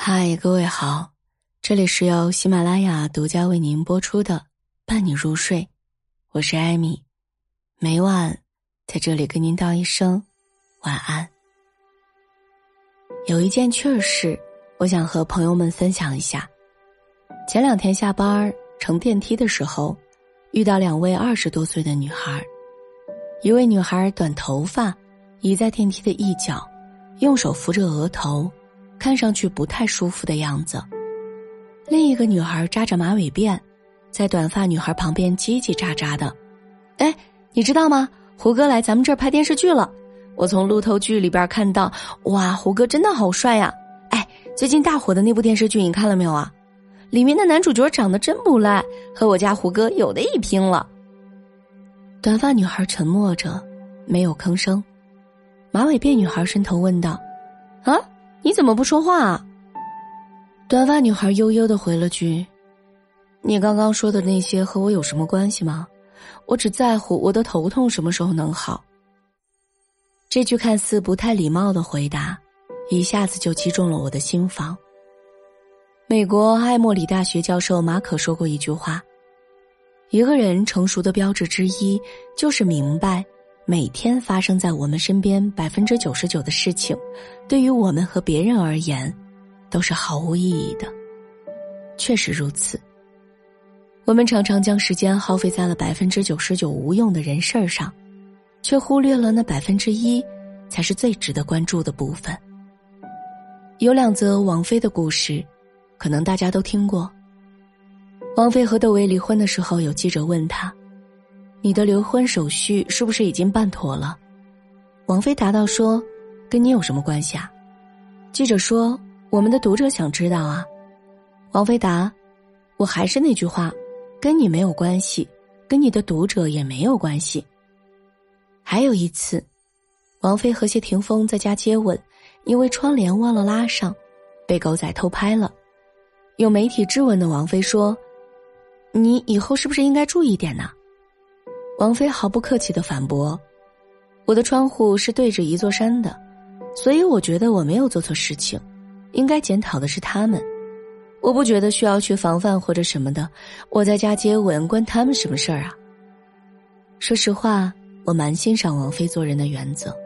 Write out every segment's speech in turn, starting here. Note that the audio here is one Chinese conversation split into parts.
嗨，各位好，这里是由喜马拉雅独家为您播出的《伴你入睡》，我是艾米，每晚在这里跟您道一声晚安。有一件趣事，我想和朋友们分享一下。前两天下班乘电梯的时候，遇到两位二十多岁的女孩，一位女孩短头发，倚在电梯的一角，用手扶着额头。看上去不太舒服的样子。另一个女孩扎着马尾辫，在短发女孩旁边叽叽喳喳的。哎，你知道吗？胡歌来咱们这儿拍电视剧了。我从路透剧里边看到，哇，胡歌真的好帅呀！哎，最近大火的那部电视剧你看了没有啊？里面的男主角长得真不赖，和我家胡歌有的一拼了。短发女孩沉默着，没有吭声。马尾辫女孩伸头问道：“啊？”你怎么不说话？短发女孩悠悠的回了句：“你刚刚说的那些和我有什么关系吗？我只在乎我的头痛什么时候能好。”这句看似不太礼貌的回答，一下子就击中了我的心房。美国艾默里大学教授马可说过一句话：“一个人成熟的标志之一，就是明白。”每天发生在我们身边百分之九十九的事情，对于我们和别人而言，都是毫无意义的。确实如此。我们常常将时间耗费在了百分之九十九无用的人事儿上，却忽略了那百分之一，才是最值得关注的部分。有两则王菲的故事，可能大家都听过。王菲和窦唯离婚的时候，有记者问她。你的离婚手续是不是已经办妥了？王菲答道：“说，跟你有什么关系啊？”记者说：“我们的读者想知道啊。”王菲答：“我还是那句话，跟你没有关系，跟你的读者也没有关系。”还有一次，王菲和谢霆锋在家接吻，因为窗帘忘了拉上，被狗仔偷拍了。有媒体质问的王菲说：“你以后是不是应该注意点呢？”王菲毫不客气的反驳：“我的窗户是对着一座山的，所以我觉得我没有做错事情，应该检讨的是他们。我不觉得需要去防范或者什么的。我在家接吻，关他们什么事儿啊？”说实话，我蛮欣赏王菲做人的原则，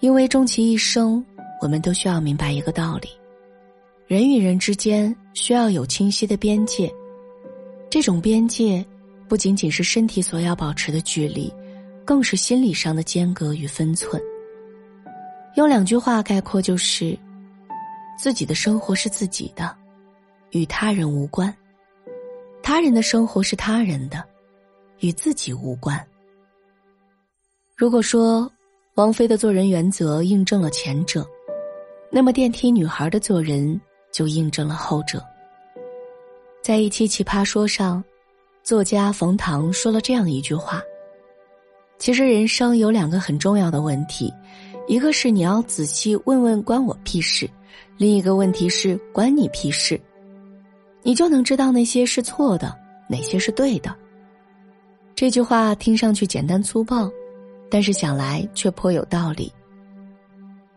因为终其一生，我们都需要明白一个道理：人与人之间需要有清晰的边界，这种边界。不仅仅是身体所要保持的距离，更是心理上的间隔与分寸。用两句话概括就是：自己的生活是自己的，与他人无关；他人的生活是他人的，与自己无关。如果说王菲的做人原则印证了前者，那么电梯女孩的做人就印证了后者。在一期奇葩说上。作家冯唐说了这样一句话：“其实人生有两个很重要的问题，一个是你要仔细问问关我屁事，另一个问题是关你屁事，你就能知道那些是错的，哪些是对的。”这句话听上去简单粗暴，但是想来却颇有道理。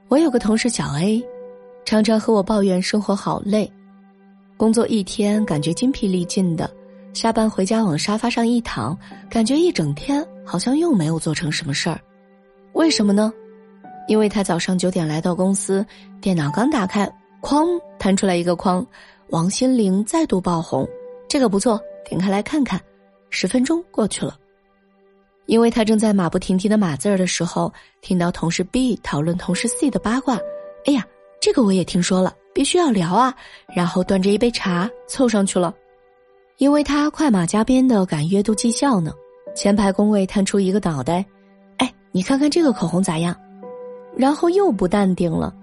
我有个同事小 A，常常和我抱怨生活好累，工作一天感觉精疲力尽的。下班回家往沙发上一躺，感觉一整天好像又没有做成什么事儿，为什么呢？因为他早上九点来到公司，电脑刚打开，哐弹出来一个框，王心凌再度爆红，这个不错，点开来看看，十分钟过去了。因为他正在马不停蹄的码字儿的时候，听到同事 B 讨论同事 C 的八卦，哎呀，这个我也听说了，必须要聊啊，然后端着一杯茶凑上去了。因为他快马加鞭的赶月度绩效呢，前排工位探出一个脑袋，哎，你看看这个口红咋样？然后又不淡定了，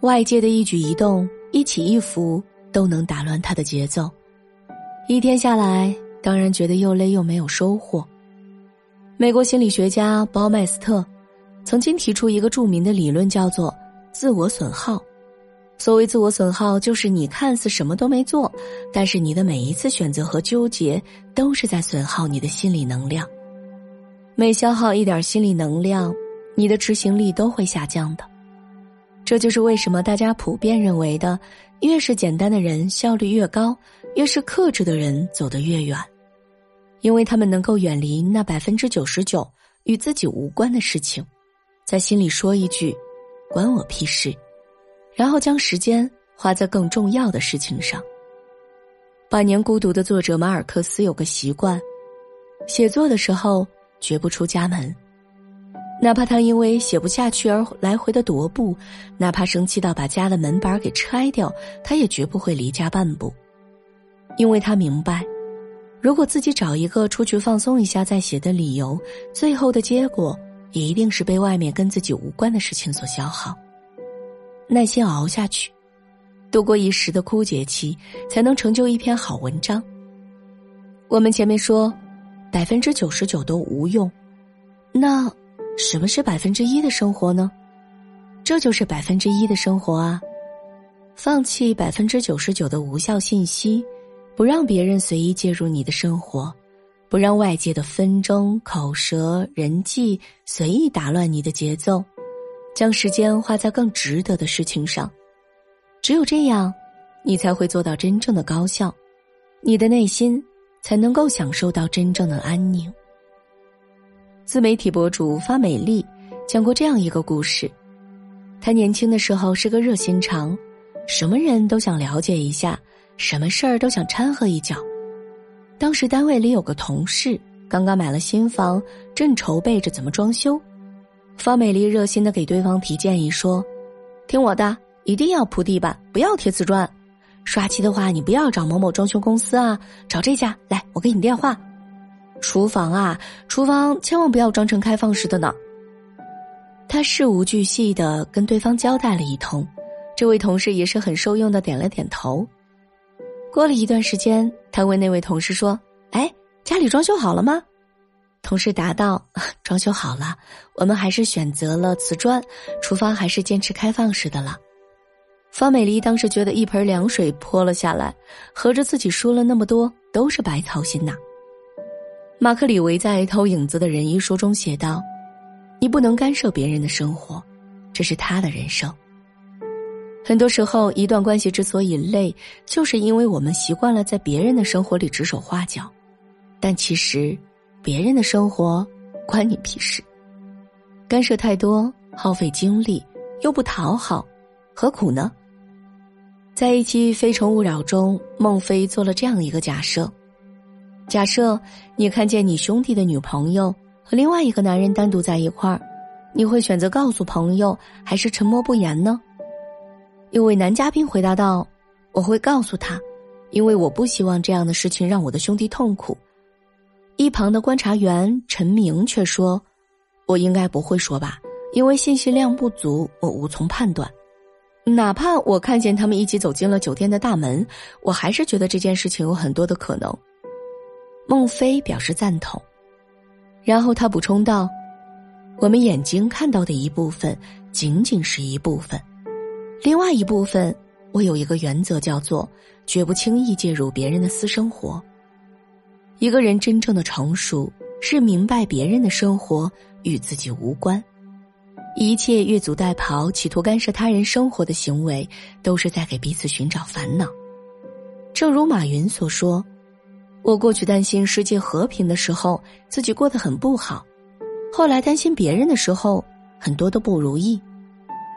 外界的一举一动、一起一伏都能打乱他的节奏。一天下来，当然觉得又累又没有收获。美国心理学家包麦斯特曾经提出一个著名的理论，叫做自我损耗。所谓自我损耗，就是你看似什么都没做，但是你的每一次选择和纠结，都是在损耗你的心理能量。每消耗一点心理能量，你的执行力都会下降的。这就是为什么大家普遍认为的，越是简单的人效率越高，越是克制的人走得越远，因为他们能够远离那百分之九十九与自己无关的事情，在心里说一句“关我屁事”，然后将时间花在更重要的事情上。《百年孤独》的作者马尔克斯有个习惯，写作的时候绝不出家门。哪怕他因为写不下去而来回的踱步，哪怕生气到把家的门板给拆掉，他也绝不会离家半步，因为他明白，如果自己找一个出去放松一下再写的理由，最后的结果也一定是被外面跟自己无关的事情所消耗。耐心熬下去，度过一时的枯竭期，才能成就一篇好文章。我们前面说，百分之九十九都无用，那。什么是百分之一的生活呢？这就是百分之一的生活啊！放弃百分之九十九的无效信息，不让别人随意介入你的生活，不让外界的纷争、口舌、人际随意打乱你的节奏，将时间花在更值得的事情上。只有这样，你才会做到真正的高效，你的内心才能够享受到真正的安宁。自媒体博主发美丽讲过这样一个故事：他年轻的时候是个热心肠，什么人都想了解一下，什么事儿都想掺和一脚。当时单位里有个同事刚刚买了新房，正筹备着怎么装修。方美丽热心的给对方提建议说：“听我的，一定要铺地板，不要贴瓷砖。刷漆的话，你不要找某某装修公司啊，找这家来，我给你电话。”厨房啊，厨房千万不要装成开放式的呢。他事无巨细的跟对方交代了一通，这位同事也是很受用的点了点头。过了一段时间，他问那位同事说：“哎，家里装修好了吗？”同事答道：“ 装修好了，我们还是选择了瓷砖，厨房还是坚持开放式的了。”方美丽当时觉得一盆凉水泼了下来，合着自己说了那么多都是白操心呐。马克·李维在《偷影子的人》一书中写道：“你不能干涉别人的生活，这是他的人生。很多时候，一段关系之所以累，就是因为我们习惯了在别人的生活里指手画脚。但其实，别人的生活关你屁事。干涉太多，耗费精力，又不讨好，何苦呢？”在一期《非诚勿扰》中，孟非做了这样一个假设。假设你看见你兄弟的女朋友和另外一个男人单独在一块儿，你会选择告诉朋友还是沉默不言呢？一位男嘉宾回答道：“我会告诉他，因为我不希望这样的事情让我的兄弟痛苦。”一旁的观察员陈明却说：“我应该不会说吧，因为信息量不足，我无从判断。哪怕我看见他们一起走进了酒店的大门，我还是觉得这件事情有很多的可能。”孟非表示赞同，然后他补充道：“我们眼睛看到的一部分仅仅是一部分，另外一部分，我有一个原则，叫做绝不轻易介入别人的私生活。一个人真正的成熟，是明白别人的生活与自己无关，一切越俎代庖、企图干涉他人生活的行为，都是在给彼此寻找烦恼。正如马云所说。”我过去担心世界和平的时候，自己过得很不好；后来担心别人的时候，很多都不如意。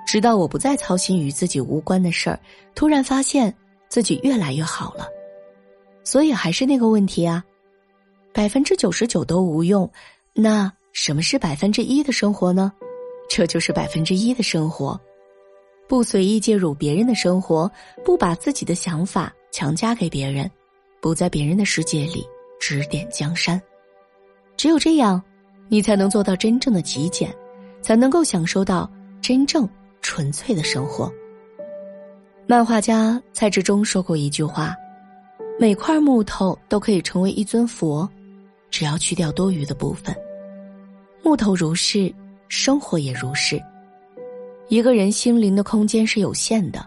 直到我不再操心与自己无关的事儿，突然发现自己越来越好了。所以还是那个问题啊，百分之九十九都无用，那什么是百分之一的生活呢？这就是百分之一的生活，不随意介入别人的生活，不把自己的想法强加给别人。不在别人的世界里指点江山，只有这样，你才能做到真正的极简，才能够享受到真正纯粹的生活。漫画家蔡志忠说过一句话：“每块木头都可以成为一尊佛，只要去掉多余的部分。木头如是，生活也如是。一个人心灵的空间是有限的，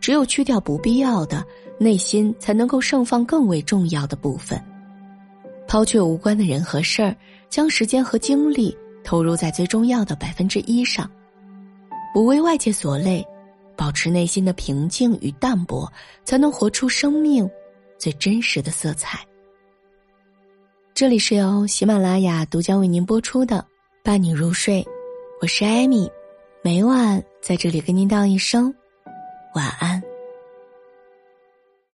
只有去掉不必要的。”内心才能够盛放更为重要的部分，抛却无关的人和事儿，将时间和精力投入在最重要的百分之一上。不为外界所累，保持内心的平静与淡泊，才能活出生命最真实的色彩。这里是由喜马拉雅独家为您播出的伴你入睡我是艾米每晚在这里跟您道一声晚安。